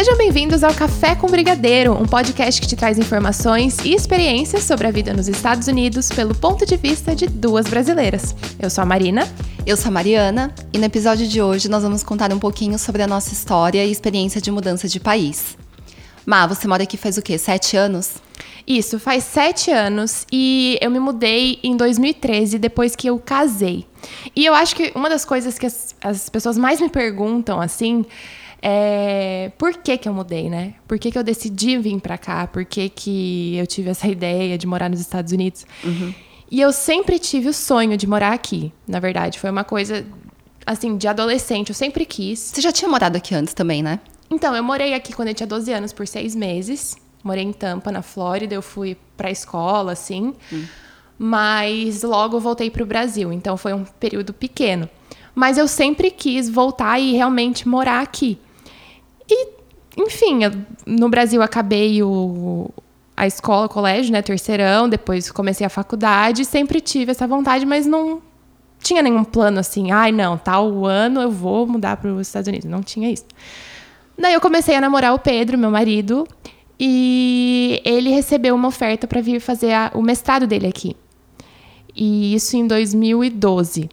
Sejam bem-vindos ao Café com Brigadeiro, um podcast que te traz informações e experiências sobre a vida nos Estados Unidos pelo ponto de vista de duas brasileiras. Eu sou a Marina. Eu sou a Mariana e no episódio de hoje nós vamos contar um pouquinho sobre a nossa história e experiência de mudança de país. Má, você mora aqui faz o quê? Sete anos? Isso, faz sete anos e eu me mudei em 2013, depois que eu casei. E eu acho que uma das coisas que as, as pessoas mais me perguntam, assim, é por que que eu mudei, né? Por que que eu decidi vir para cá? Por que que eu tive essa ideia de morar nos Estados Unidos? Uhum. E eu sempre tive o sonho de morar aqui, na verdade. Foi uma coisa, assim, de adolescente, eu sempre quis. Você já tinha morado aqui antes também, né? Então, eu morei aqui quando eu tinha 12 anos, por seis meses. Morei em Tampa, na Flórida. Eu fui pra escola, assim. Hum. Mas logo voltei pro Brasil. Então, foi um período pequeno. Mas eu sempre quis voltar e realmente morar aqui. Enfim, no Brasil acabei o, a escola, o colégio, né? Terceirão. Depois comecei a faculdade. Sempre tive essa vontade, mas não tinha nenhum plano assim. Ai, não, tal ano eu vou mudar para os Estados Unidos. Não tinha isso. Daí eu comecei a namorar o Pedro, meu marido, e ele recebeu uma oferta para vir fazer a, o mestrado dele aqui. E isso em 2012.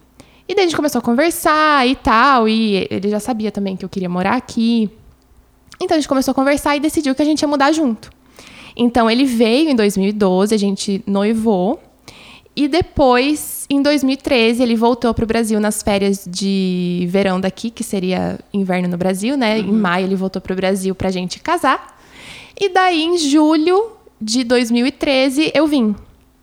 E daí a gente começou a conversar e tal, e ele já sabia também que eu queria morar aqui. Então a gente começou a conversar e decidiu que a gente ia mudar junto. Então ele veio em 2012, a gente noivou. E depois, em 2013, ele voltou para o Brasil nas férias de verão daqui, que seria inverno no Brasil, né? Em maio ele voltou para o Brasil para a gente casar. E daí, em julho de 2013, eu vim.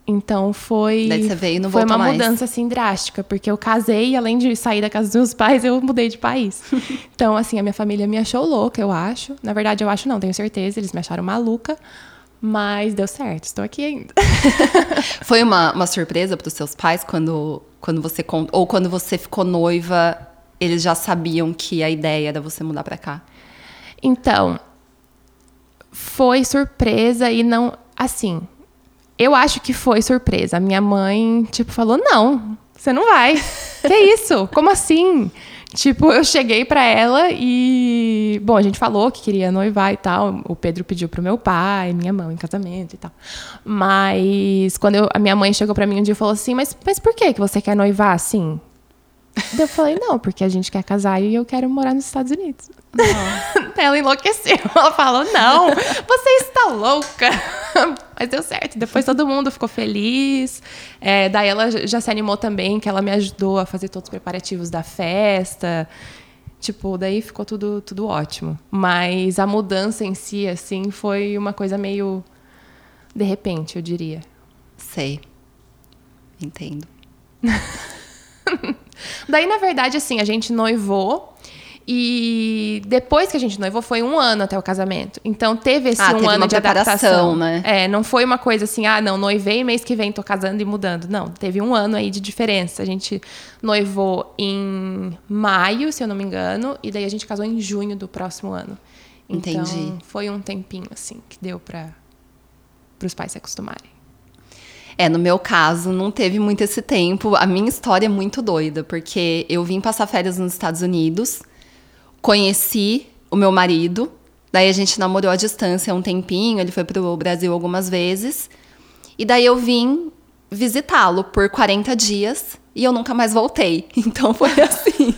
Então foi. Daí você veio e não Foi uma mais. mudança assim drástica, porque eu casei e além de sair da casa dos meus pais, eu mudei de país. então, assim, a minha família me achou louca, eu acho. Na verdade, eu acho não, tenho certeza, eles me acharam maluca. Mas deu certo, estou aqui ainda. Foi uma, uma surpresa para os seus pais quando, quando você ou quando você ficou noiva, eles já sabiam que a ideia era você mudar para cá? Então, foi surpresa e não. Assim, eu acho que foi surpresa. A minha mãe, tipo, falou: não, você não vai. que isso? Como assim? Tipo, eu cheguei pra ela e. Bom, a gente falou que queria noivar e tal. O Pedro pediu pro meu pai, minha mãe em casamento e tal. Mas quando eu- a minha mãe chegou pra mim um dia e falou assim: Mas, mas por que, que você quer noivar assim? Eu falei: Não, porque a gente quer casar e eu quero morar nos Estados Unidos. Ela enlouqueceu. Ela falou: Não, você está louca. Mas deu certo. Depois todo mundo ficou feliz. É, daí ela já se animou também, que ela me ajudou a fazer todos os preparativos da festa. Tipo, daí ficou tudo, tudo ótimo. Mas a mudança em si, assim, foi uma coisa meio de repente, eu diria. Sei. Entendo. Daí, na verdade, assim, a gente noivou. E depois que a gente noivou, foi um ano até o casamento. Então teve esse Ah, um teve ano de adaptação. né? É, não foi uma coisa assim, ah, não, noivei, mês que vem tô casando e mudando. Não, teve um ano aí de diferença. A gente noivou em maio, se eu não me engano, e daí a gente casou em junho do próximo ano. Então, Entendi. foi um tempinho, assim, que deu para os pais se acostumarem. É, no meu caso, não teve muito esse tempo. A minha história é muito doida, porque eu vim passar férias nos Estados Unidos, conheci o meu marido, daí a gente namorou à distância um tempinho, ele foi pro Brasil algumas vezes, e daí eu vim visitá-lo por 40 dias e eu nunca mais voltei. Então foi assim,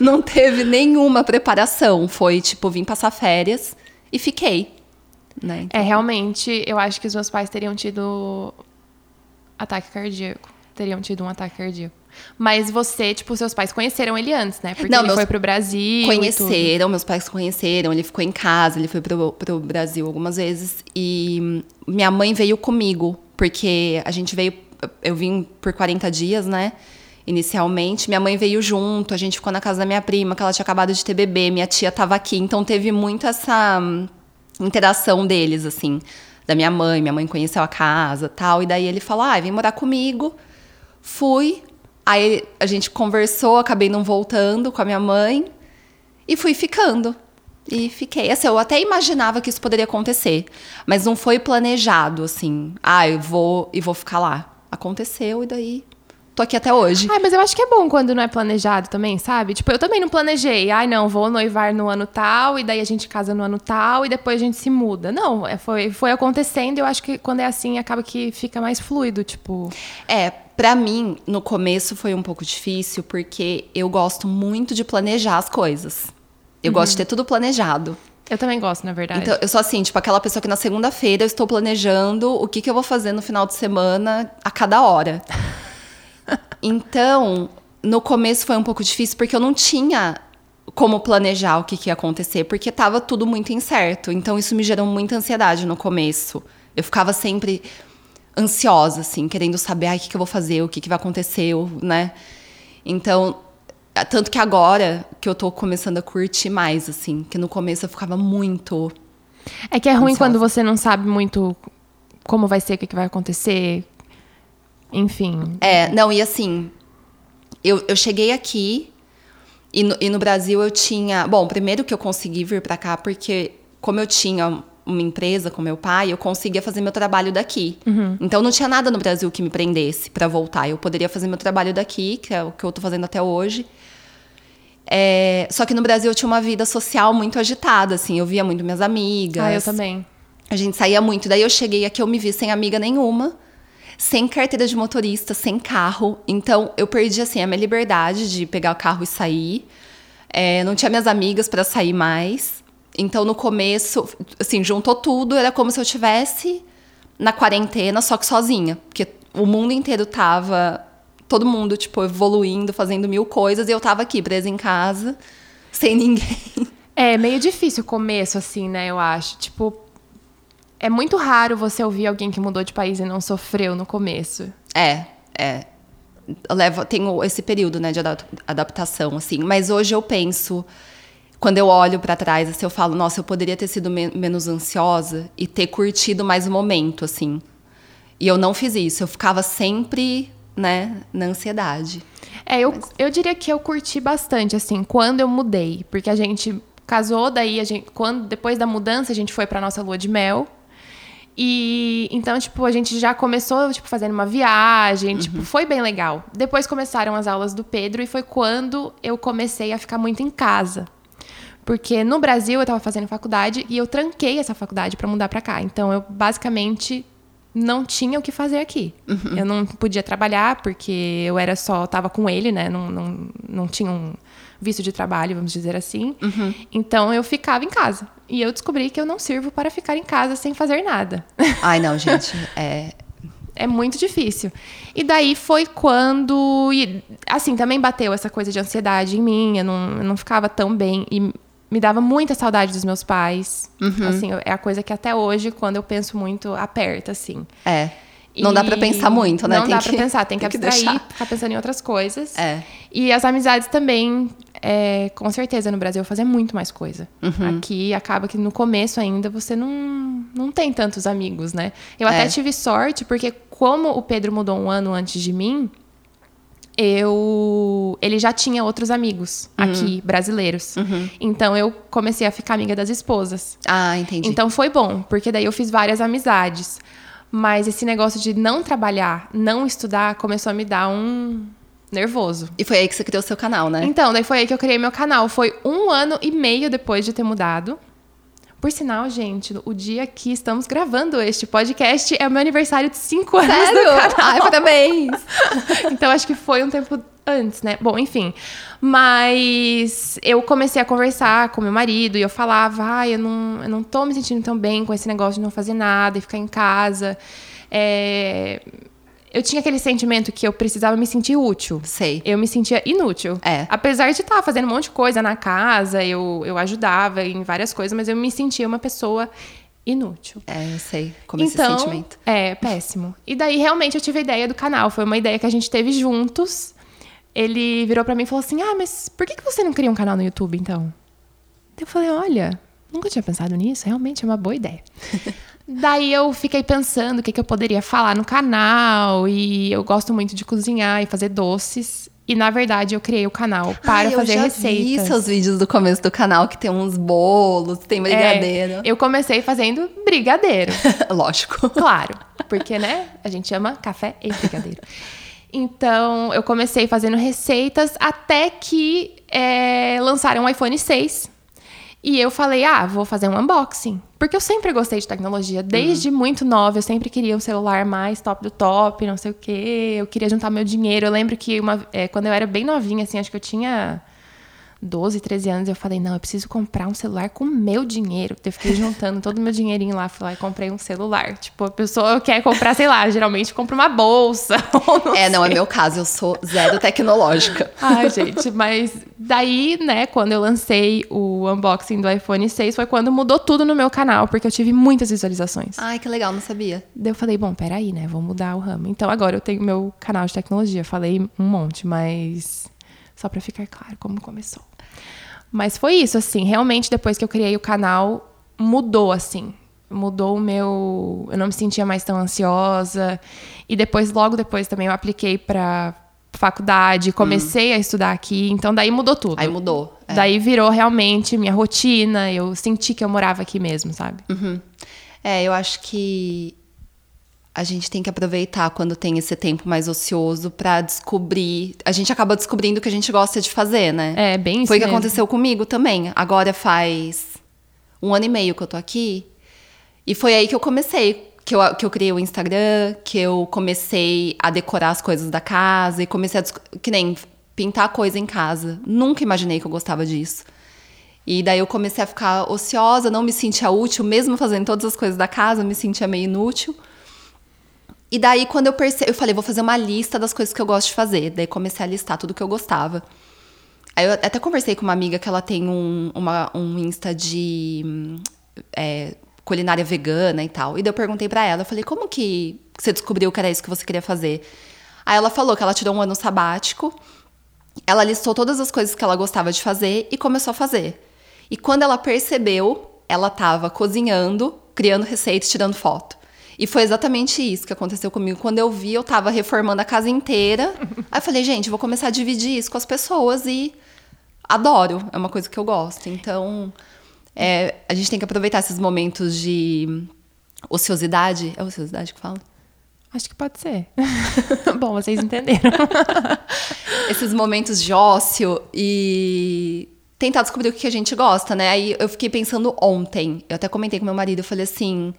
não teve nenhuma preparação, foi tipo, vim passar férias e fiquei, né? É, realmente, eu acho que os meus pais teriam tido ataque cardíaco. Teriam tido um ataque cardíaco. Mas você, tipo, seus pais conheceram ele antes, né? Porque Não, ele foi pro Brasil. Conheceram, meus pais conheceram, ele ficou em casa, ele foi pro, pro Brasil algumas vezes. E minha mãe veio comigo, porque a gente veio. Eu vim por 40 dias, né? Inicialmente. Minha mãe veio junto, a gente ficou na casa da minha prima, que ela tinha acabado de ter bebê, minha tia tava aqui, então teve muito essa hum, interação deles, assim, da minha mãe. Minha mãe conheceu a casa tal. E daí ele falou: ah, vem morar comigo. Fui. Aí a gente conversou, acabei não voltando com a minha mãe. E fui ficando. E fiquei. Assim, eu até imaginava que isso poderia acontecer. Mas não foi planejado, assim. Ah, eu vou e vou ficar lá. Aconteceu e daí tô aqui até hoje. Ai, mas eu acho que é bom quando não é planejado também, sabe? Tipo, eu também não planejei. Ai, não, vou noivar no ano tal, e daí a gente casa no ano tal, e depois a gente se muda. Não, é, foi, foi acontecendo e eu acho que quando é assim, acaba que fica mais fluido, tipo. É, pra mim, no começo foi um pouco difícil, porque eu gosto muito de planejar as coisas. Eu gosto de ter tudo planejado. Eu também gosto, na verdade. Então, eu sou assim, tipo, aquela pessoa que na segunda-feira eu estou planejando o que, que eu vou fazer no final de semana a cada hora. Então, no começo foi um pouco difícil porque eu não tinha como planejar o que, que ia acontecer, porque estava tudo muito incerto. Então, isso me gerou muita ansiedade no começo. Eu ficava sempre ansiosa, assim, querendo saber ah, o que, que eu vou fazer, o que, que vai acontecer, né? Então, tanto que agora que eu tô começando a curtir mais, assim, que no começo eu ficava muito. É que é ruim Ansiosa. quando você não sabe muito como vai ser, o que, que vai acontecer. Enfim. É, não, e assim, eu, eu cheguei aqui e no, e no Brasil eu tinha. Bom, primeiro que eu consegui vir pra cá, porque como eu tinha uma empresa com meu pai, eu conseguia fazer meu trabalho daqui. Então não tinha nada no Brasil que me prendesse pra voltar. Eu poderia fazer meu trabalho daqui, que é o que eu tô fazendo até hoje. É, só que no Brasil eu tinha uma vida social muito agitada, assim. Eu via muito minhas amigas. Ah, eu também. A gente saía muito. Daí eu cheguei aqui, eu me vi sem amiga nenhuma, sem carteira de motorista, sem carro. Então eu perdi assim a minha liberdade de pegar o carro e sair. É, não tinha minhas amigas para sair mais. Então no começo, assim, juntou tudo, era como se eu tivesse na quarentena, só que sozinha, porque o mundo inteiro tava todo mundo tipo evoluindo, fazendo mil coisas e eu tava aqui presa em casa, sem ninguém. É meio difícil o começo, assim, né? Eu acho. Tipo, é muito raro você ouvir alguém que mudou de país e não sofreu no começo. É, é. Levo, tenho esse período, né, de adap- adaptação, assim. Mas hoje eu penso, quando eu olho pra trás, assim, eu falo, nossa, eu poderia ter sido men- menos ansiosa e ter curtido mais o momento, assim. E eu não fiz isso. Eu ficava sempre, né, na ansiedade. É, eu, eu diria que eu curti bastante, assim, quando eu mudei. Porque a gente casou, daí a gente. Quando, depois da mudança, a gente foi pra nossa lua de mel. E então, tipo, a gente já começou, tipo, fazendo uma viagem, tipo, foi bem legal. Depois começaram as aulas do Pedro e foi quando eu comecei a ficar muito em casa. Porque no Brasil eu tava fazendo faculdade e eu tranquei essa faculdade pra mudar pra cá. Então eu basicamente não tinha o que fazer aqui. Eu não podia trabalhar porque eu era só tava com ele, né? Não, não, não tinha um visto de trabalho, vamos dizer assim. Então eu ficava em casa. E eu descobri que eu não sirvo para ficar em casa sem fazer nada. Ai, não, gente. É, É muito difícil. E daí foi quando. E, assim, também bateu essa coisa de ansiedade em mim. Eu não, eu não ficava tão bem. E me dava muita saudade dos meus pais. Assim, é a coisa que até hoje, quando eu penso muito, aperta, assim. é. Não dá pra E pensar muito, né? Não Tem dá que- pra pensar, tem que tem que abstrair, deixar. ficar pensando em outras coisas. É. E as amizades também, é, com certeza, no Brasil fazia muito mais coisa. Uhum. Aqui acaba que no começo ainda você não, não tem tantos amigos, né? Eu até É. tive sorte, porque como o Pedro mudou um ano antes de mim, eu ele já tinha outros amigos Uhum. aqui, brasileiros. Então eu comecei a ficar amiga das esposas. Ah, entendi. Então foi bom, porque daí eu fiz várias amizades. Mas esse negócio de não trabalhar, não estudar, começou a me dar um nervoso. E foi aí que você criou o seu canal, né? Então, daí foi aí que eu criei meu canal. Foi um ano e meio depois de ter mudado. Por sinal, gente, o dia que estamos gravando este podcast é o meu aniversário de 5 anos Sério? do canal. Ai, parabéns! então acho que foi um tempo antes, né? Bom, enfim. Mas eu comecei a conversar com meu marido e eu falava, ai, eu não, eu não tô me sentindo tão bem com esse negócio de não fazer nada e ficar em casa. É, Eu tinha aquele sentimento que eu precisava me sentir útil. Sei. Eu me sentia inútil. É. Apesar de estar fazendo um monte de coisa na casa, eu, eu ajudava em várias coisas, mas eu me sentia uma pessoa inútil. É, eu sei como então, esse sentimento. É, péssimo. E daí, realmente, eu tive a ideia do canal. Foi uma ideia que a gente teve juntos. Ele virou pra mim e falou assim: Ah, mas por que que você não cria um canal no YouTube, então? Eu falei: Olha, nunca tinha pensado nisso. Realmente é uma boa ideia. Daí eu fiquei pensando o que, que eu poderia falar no canal. E eu gosto muito de cozinhar e fazer doces. E na verdade eu criei o canal para Ai, fazer eu já receitas. vi seus vídeos do começo do canal que tem uns bolos, tem brigadeiro. É, eu comecei fazendo brigadeiro. Lógico. Claro, porque, né? A gente ama café e brigadeiro. Então, eu comecei fazendo receitas até que é, lançaram o iPhone 6. E eu falei, ah, vou fazer um unboxing. Porque eu sempre gostei de tecnologia. Desde uhum. muito nova, eu sempre queria um celular mais top do top, não sei o quê. Eu queria juntar meu dinheiro. Eu lembro que uma, é, quando eu era bem novinha, assim, acho que eu tinha 12, 13 anos, eu falei, não, eu preciso comprar um celular com meu dinheiro. Eu fiquei juntando todo o meu dinheirinho lá, fui lá e comprei um celular. Tipo, a pessoa quer comprar, sei lá, geralmente compra uma bolsa. Não é, não, é meu caso, eu sou zero tecnológica. Ai, gente, mas daí, né, quando eu lancei o unboxing do iPhone 6, foi quando mudou tudo no meu canal, porque eu tive muitas visualizações. Ai, que legal, não sabia. Daí eu falei, bom, peraí, né, vou mudar o ramo. Então agora eu tenho meu canal de tecnologia. Falei um monte, mas só para ficar claro como começou. Mas foi isso, assim, realmente depois que eu criei o canal, mudou, assim. Mudou o meu. Eu não me sentia mais tão ansiosa. E depois, logo depois, também eu apliquei para faculdade, comecei hum. a estudar aqui, então daí mudou tudo. Aí mudou. É. Daí virou realmente minha rotina, eu senti que eu morava aqui mesmo, sabe? Uhum. É, eu acho que a gente tem que aproveitar quando tem esse tempo mais ocioso para descobrir. A gente acaba descobrindo o que a gente gosta de fazer, né? É, bem isso. Foi o que aconteceu comigo também. Agora faz um ano e meio que eu tô aqui. E foi aí que eu comecei. Que eu, que eu criei o Instagram, que eu comecei a decorar as coisas da casa e comecei a. Que nem pintar coisa em casa. Nunca imaginei que eu gostava disso. E daí eu comecei a ficar ociosa, não me sentia útil, mesmo fazendo todas as coisas da casa, me sentia meio inútil. E daí, quando eu percebi, eu falei, vou fazer uma lista das coisas que eu gosto de fazer. Daí comecei a listar tudo que eu gostava. Aí eu até conversei com uma amiga que ela tem um, uma, um Insta de é, culinária vegana e tal. E daí eu perguntei para ela, eu falei, como que você descobriu que era isso que você queria fazer? Aí ela falou que ela tirou um ano sabático, ela listou todas as coisas que ela gostava de fazer e começou a fazer. E quando ela percebeu, ela estava cozinhando, criando receitas, tirando foto. E foi exatamente isso que aconteceu comigo. Quando eu vi, eu tava reformando a casa inteira. Aí eu falei, gente, vou começar a dividir isso com as pessoas e adoro. É uma coisa que eu gosto. Então, é, a gente tem que aproveitar esses momentos de ociosidade. É ociosidade que fala? Acho que pode ser. Bom, vocês entenderam. esses momentos de ócio e tentar descobrir o que a gente gosta, né? Aí eu fiquei pensando ontem. Eu até comentei com meu marido, eu falei assim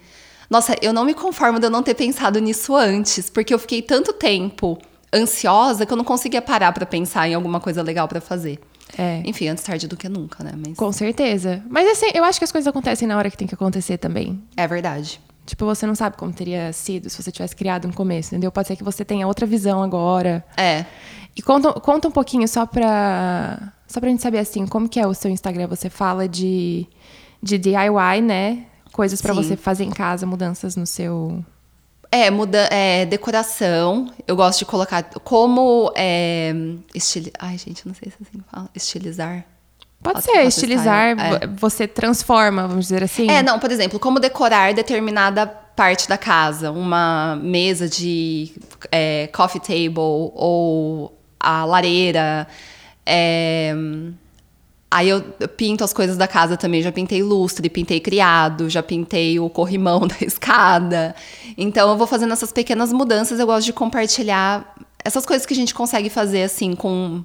nossa, eu não me conformo de eu não ter pensado nisso antes, porque eu fiquei tanto tempo ansiosa que eu não conseguia parar para pensar em alguma coisa legal para fazer. É. Enfim, antes tarde do que nunca, né? Mas... Com certeza. Mas assim, eu acho que as coisas acontecem na hora que tem que acontecer também. É verdade. Tipo, você não sabe como teria sido se você tivesse criado no começo, entendeu? Pode ser que você tenha outra visão agora. É. E conta, conta um pouquinho só pra, só pra gente saber, assim, como que é o seu Instagram. Você fala de, de DIY, né? Coisas para você fazer em casa, mudanças no seu. É, muda, é, decoração. Eu gosto de colocar como é, estili... Ai, gente, não sei se assim fala. Estilizar. Pode ser, estilizar, é. você transforma, vamos dizer assim. É, não, por exemplo, como decorar determinada parte da casa. Uma mesa de é, coffee table ou a lareira. É, Aí eu pinto as coisas da casa também, já pintei lustre, pintei criado, já pintei o corrimão da escada. Então eu vou fazendo essas pequenas mudanças, eu gosto de compartilhar essas coisas que a gente consegue fazer assim com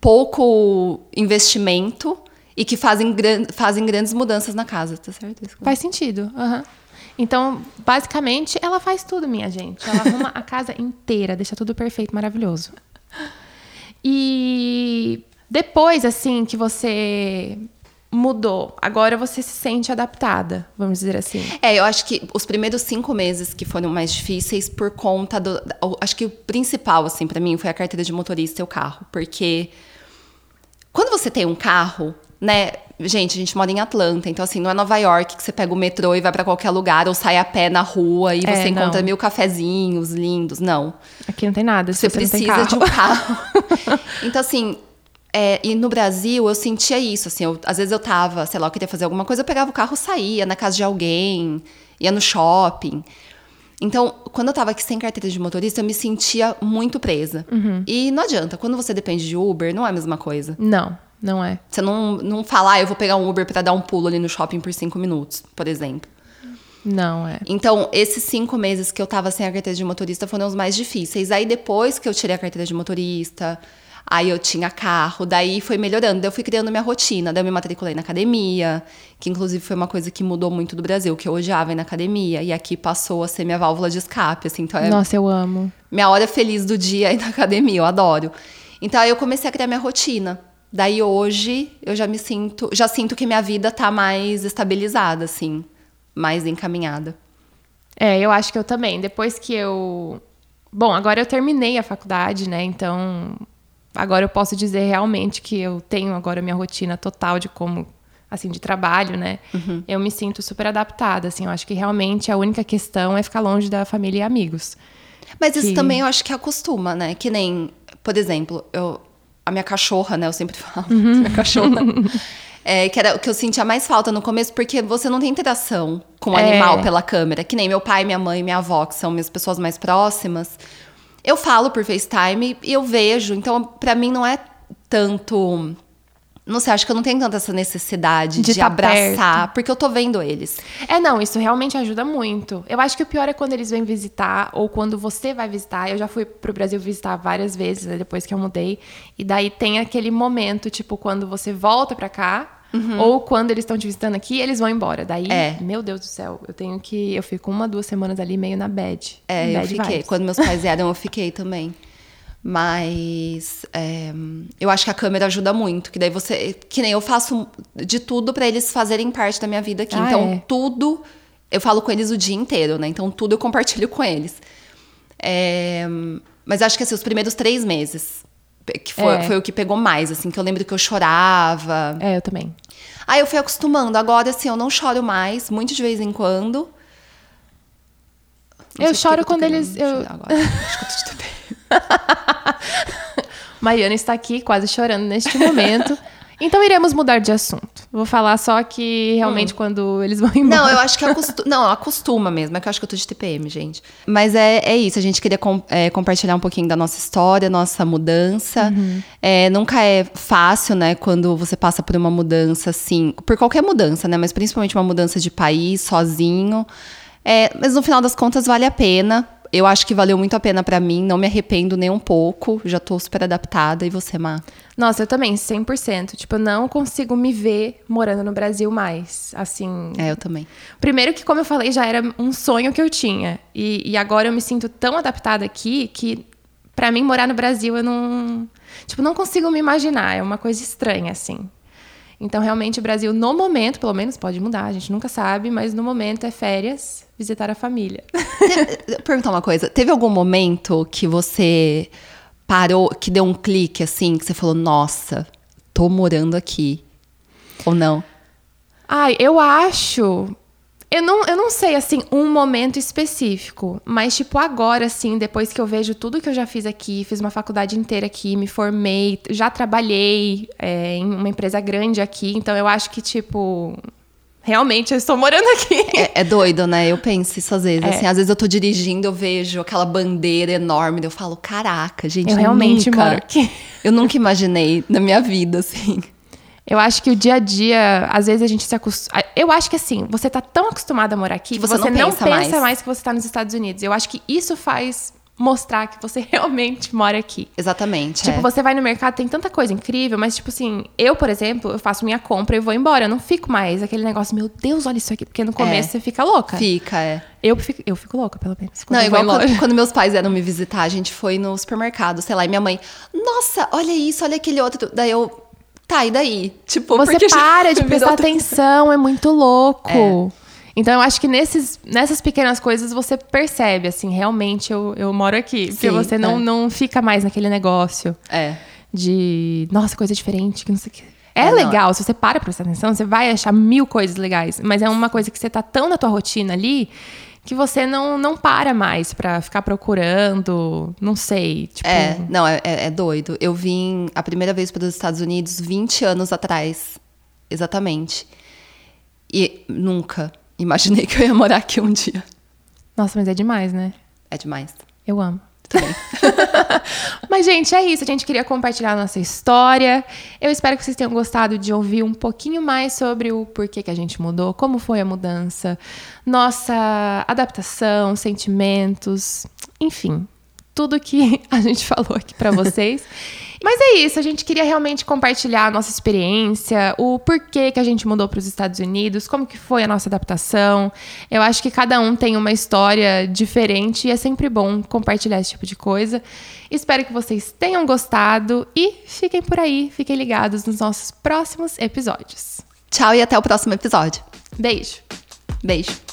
pouco investimento e que fazem, gran fazem grandes mudanças na casa, tá certo? Faz sentido. Uhum. Então, basicamente, ela faz tudo, minha gente. Ela arruma a casa inteira, deixa tudo perfeito, maravilhoso. E depois, assim, que você mudou, agora você se sente adaptada, vamos dizer assim. É, eu acho que os primeiros cinco meses que foram mais difíceis por conta do. Acho que o principal, assim, para mim foi a carteira de motorista e o carro. Porque quando você tem um carro, né? Gente, a gente mora em Atlanta, então assim, não é Nova York que você pega o metrô e vai para qualquer lugar ou sai a pé na rua e é, você encontra não. mil cafezinhos lindos. Não. Aqui não tem nada. você, você precisa de um carro. então, assim, é, e no Brasil eu sentia isso, assim, eu, às vezes eu tava, sei lá, eu queria fazer alguma coisa, eu pegava o carro, saía na casa de alguém, ia no shopping. Então, quando eu tava aqui sem carteira de motorista, eu me sentia muito presa. Uhum. E não adianta, quando você depende de Uber, não é a mesma coisa. Não, não é. Você não, não fala, ah, eu vou pegar um Uber para dar um pulo ali no shopping por cinco minutos, por exemplo. Não, é. Então, esses cinco meses que eu tava sem a carteira de motorista foram os mais difíceis. Aí, depois que eu tirei a carteira de motorista, aí eu tinha carro, daí foi melhorando. Daí eu fui criando minha rotina. Daí eu me matriculei na academia, que inclusive foi uma coisa que mudou muito do Brasil, que eu odiava ir na academia. E aqui passou a ser minha válvula de escape, assim. Então, é Nossa, eu amo. minha hora feliz do dia é ir na academia, eu adoro. Então, aí eu comecei a criar minha rotina. Daí hoje eu já me sinto, já sinto que minha vida tá mais estabilizada, assim, mais encaminhada. É, eu acho que eu também. Depois que eu. Bom, agora eu terminei a faculdade, né? Então, agora eu posso dizer realmente que eu tenho agora minha rotina total de como, assim, de trabalho, né? Eu me sinto super adaptada, assim. Eu acho que realmente a única questão é ficar longe da família e amigos. Mas isso Que- também eu acho que acostuma, né? Que nem, por exemplo, eu, a minha cachorra, né? Eu sempre falo, Uhum. minha cachorra. É, que era o que eu sentia mais falta no começo, porque você não tem interação com o É. animal pela câmera. Que nem meu pai, minha mãe minha avó, que são minhas pessoas mais próximas. Eu falo por FaceTime e eu vejo. Então, pra mim, não é tanto. Não sei, acho que eu não tenho tanta essa necessidade De de, tá abraçar, porque eu tô vendo eles. É, não, isso realmente ajuda muito. Eu acho que o pior é quando eles vêm visitar ou quando você vai visitar. Eu já fui pro Brasil visitar várias vezes né, depois que eu mudei. E daí tem aquele momento, tipo, quando você volta pra cá. Ou quando eles estão te visitando aqui, eles vão embora. Daí, É. meu Deus do céu, eu tenho que. Eu fico uma, duas semanas ali meio na bad. É, eu bad fiquei. vibes. Quando meus pais vieram, eu fiquei também. Mas é, eu acho que a câmera ajuda muito. Que daí você. Que nem eu faço de tudo pra eles fazerem parte da minha vida aqui. Ah, então, é? tudo. Eu falo com eles o dia inteiro, né? Então, tudo eu compartilho com eles. É, mas acho que assim, os primeiros três meses. Que foi, É. foi o que pegou mais, assim, que eu lembro que eu chorava. É, eu também. Aí eu fui acostumando. Agora, assim, eu não choro mais, muito de vez em quando. Não Eu choro eu quando eles- eu- agora. Acho que eu tô de. Mariana está aqui quase chorando neste momento. Então iremos mudar de assunto. Vou falar só que realmente quando eles vão embora. Não, eu acho que acostuma, não, acostuma mesmo. É que eu acho que eu tô de TPM, gente. Mas é, é isso. A gente queria com- é, compartilhar um pouquinho da nossa história, nossa mudança. É, nunca é fácil, né, quando você passa por uma mudança assim, por qualquer mudança, né? Mas principalmente uma mudança de país, sozinho. É, mas no final das contas vale a pena. Eu acho que valeu muito a pena pra mim, não me arrependo nem um pouco. Já tô super adaptada. E você, Má? Nossa, eu também, 100%. Tipo, eu não consigo me ver morando no Brasil mais. Assim. É, eu também. Primeiro que, como eu falei, já era um sonho que eu tinha. E, e agora eu me sinto tão adaptada aqui que, pra mim, morar no Brasil, eu não. Tipo, não consigo me imaginar. É uma coisa estranha, assim. Então, realmente, o Brasil, no momento, pelo menos, pode mudar, a gente nunca sabe, mas no momento é férias, visitar a família. Perguntar uma coisa. Teve algum momento que você parou, que deu um clique assim, que você falou, nossa, tô morando aqui? Ou não? Ai, eu acho. Eu não, eu não sei, assim, um momento específico. Mas, tipo, agora, assim, depois que eu vejo tudo que eu já fiz aqui, fiz uma faculdade inteira aqui, me formei, já trabalhei é, em uma empresa grande aqui. Então, eu acho que, tipo. Realmente, eu estou morando aqui. É, é doido, né? Eu penso isso às vezes. É. Assim, às vezes eu tô dirigindo, eu vejo aquela bandeira enorme, eu falo, caraca, gente, Eu realmente nunca, moro aqui. Eu nunca imaginei na minha vida, assim. Eu acho que o dia a dia, às vezes a gente se acostuma. Eu acho que assim, você tá tão acostumado a morar aqui Que você você, não não pensa pensa, mais. mais. que você tá nos Estados Unidos. Eu acho que isso faz mostrar que você realmente mora aqui. Exatamente. Tipo, é. você vai no mercado, tem tanta coisa incrível, mas, tipo assim, eu, por exemplo, eu faço minha compra e vou embora. Eu não fico mais aquele negócio, meu Deus, olha isso aqui. Porque no começo você fica louca. Fica, é. Eu, fico, eu fico louca, pelo menos. quando Não, igual quando, quando meus pais eram me visitar, a gente foi no supermercado, sei lá, e minha mãe, nossa, olha isso, olha aquele outro. Daí eu, tá, e daí? Tipo, Você porque para de prestar outra- atenção, é muito louco. Então eu acho que nesses, nessas pequenas coisas você percebe, assim, realmente eu, eu moro aqui. Porque Sim, você não, é. não fica mais naquele negócio É. de, nossa, coisa diferente, que não sei o que. É, É, não. legal, se você para pra prestar atenção, você vai achar mil coisas legais. Mas é uma coisa que você tá tão na tua rotina ali que você não, não para mais pra ficar procurando, não sei. Tipo, É, não, é, é- é doido. Eu vim a primeira vez para os Estados Unidos 20 anos atrás. Exatamente. E nunca imaginei que eu ia morar aqui um dia. Nossa, mas é demais, né? É demais. Eu amo. Também. Mas, gente, é isso. A gente queria compartilhar a nossa história. Eu espero que vocês tenham gostado de ouvir um pouquinho mais sobre o porquê que a gente mudou, como foi a mudança, nossa adaptação, sentimentos, enfim, tudo que a gente falou aqui para vocês. Mas é isso, a gente queria realmente compartilhar a nossa experiência, o porquê que a gente mudou para os Estados Unidos, como que foi a nossa adaptação. Eu acho que cada um tem uma história diferente e é sempre bom compartilhar esse tipo de coisa. Espero que vocês tenham gostado e fiquem por aí, fiquem ligados nos nossos próximos episódios. Tchau e até o próximo episódio. Beijo. Beijo.